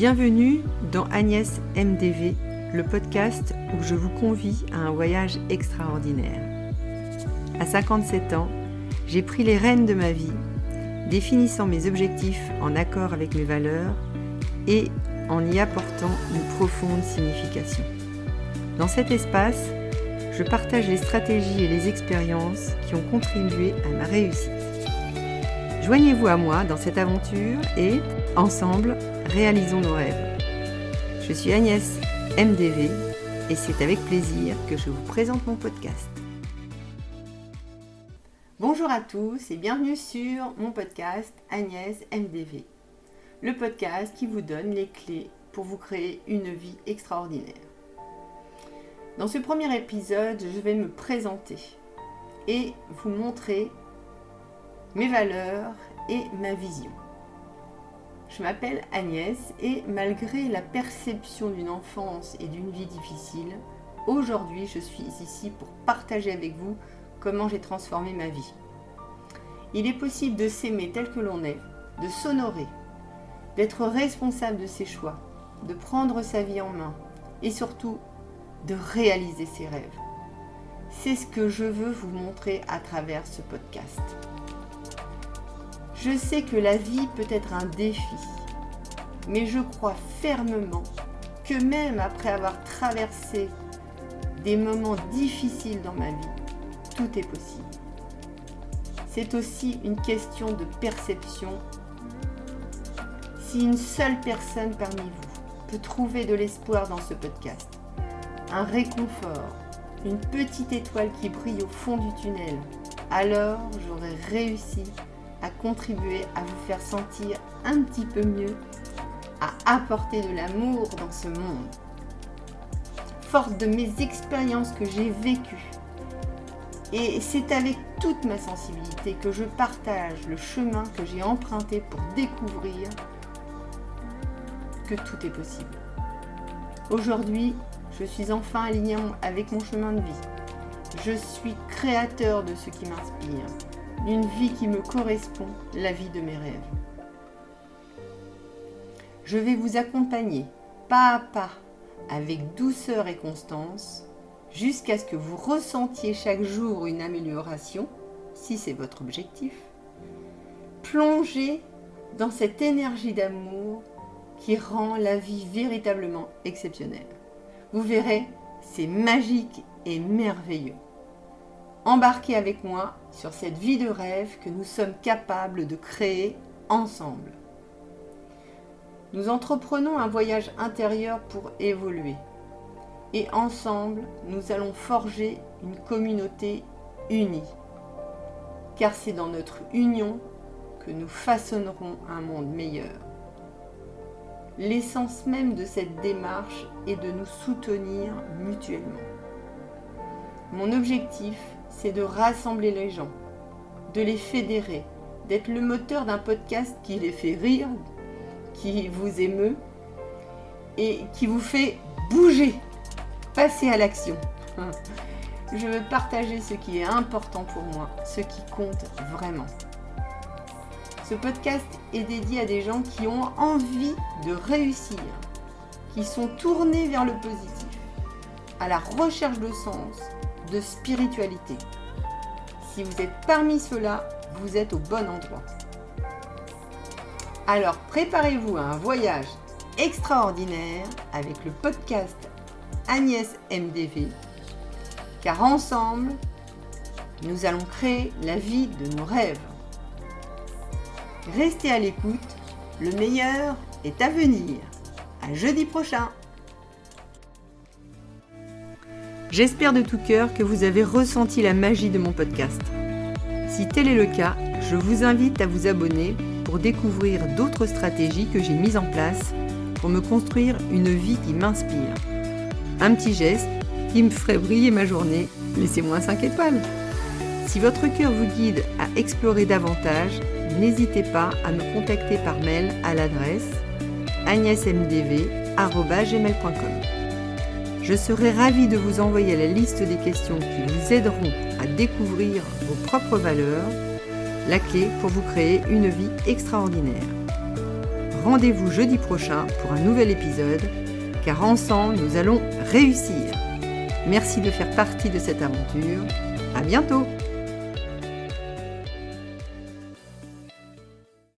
Bienvenue dans Agnès MDV, le podcast où je vous convie à un voyage extraordinaire. À 57 ans, j'ai pris les rênes de ma vie, définissant mes objectifs en accord avec mes valeurs et en y apportant une profonde signification. Dans cet espace, je partage les stratégies et les expériences qui ont contribué à ma réussite. Joignez-vous à moi dans cette aventure et, ensemble, réalisons nos rêves. Je suis Agnès MDV et c'est avec plaisir que je vous présente mon podcast. Bonjour à tous et bienvenue sur mon podcast Agnès MDV, le podcast qui vous donne les clés pour vous créer une vie extraordinaire. Dans ce premier épisode, je vais me présenter et vous montrer mes valeurs et ma vision. Je m'appelle Agnès et malgré la perception d'une enfance et d'une vie difficile, aujourd'hui je suis ici pour partager avec vous comment j'ai transformé ma vie. Il est possible de s'aimer tel que l'on est, de s'honorer, d'être responsable de ses choix, de prendre sa vie en main et surtout de réaliser ses rêves. C'est ce que je veux vous montrer à travers ce podcast. Je sais que la vie peut être un défi, mais je crois fermement que même après avoir traversé des moments difficiles dans ma vie, tout est possible. C'est aussi une question de perception. Si une seule personne parmi vous peut trouver de l'espoir dans ce podcast, un réconfort, une petite étoile qui brille au fond du tunnel, alors j'aurai réussi à contribuer à vous faire sentir un petit peu mieux, à apporter de l'amour dans ce monde. Forte de mes expériences que j'ai vécues, et c'est avec toute ma sensibilité que je partage le chemin que j'ai emprunté pour découvrir que tout est possible. Aujourd'hui, je suis enfin aligné avec mon chemin de vie. Je suis créateur de ce qui m'inspire d'une vie qui me correspond, la vie de mes rêves. Je vais vous accompagner pas à pas, avec douceur et constance, jusqu'à ce que vous ressentiez chaque jour une amélioration, si c'est votre objectif. Plongez dans cette énergie d'amour qui rend la vie véritablement exceptionnelle. Vous verrez, c'est magique et merveilleux. Embarquez avec moi sur cette vie de rêve que nous sommes capables de créer ensemble. Nous entreprenons un voyage intérieur pour évoluer. Et ensemble, nous allons forger une communauté unie. Car c'est dans notre union que nous façonnerons un monde meilleur. L'essence même de cette démarche est de nous soutenir mutuellement. Mon objectif c'est de rassembler les gens, de les fédérer, d'être le moteur d'un podcast qui les fait rire, qui vous émeut et qui vous fait bouger, passer à l'action. Je veux partager ce qui est important pour moi, ce qui compte vraiment. Ce podcast est dédié à des gens qui ont envie de réussir, qui sont tournés vers le positif, à la recherche de sens, spiritualité. Si vous êtes parmi ceux-là, vous êtes au bon endroit. Alors préparez-vous à un voyage extraordinaire avec le podcast Agnès MDV, car ensemble, nous allons créer la vie de nos rêves. Restez à l'écoute, le meilleur est à venir. À jeudi prochain. J'espère de tout cœur que vous avez ressenti la magie de mon podcast. Si tel est le cas, je vous invite à vous abonner pour découvrir d'autres stratégies que j'ai mises en place pour me construire une vie qui m'inspire. Un petit geste qui me ferait briller ma journée, laissez-moi 5 étoiles. Si votre cœur vous guide à explorer davantage, n'hésitez pas à me contacter par mail à l'adresse agnèsmdv.com. Je serai ravie de vous envoyer la liste des questions qui vous aideront à découvrir vos propres valeurs, la clé pour vous créer une vie extraordinaire. rendez-vous jeudi prochain pour un nouvel épisode, car ensemble nous allons réussir. Merci de faire partie de cette aventure. À bientôt!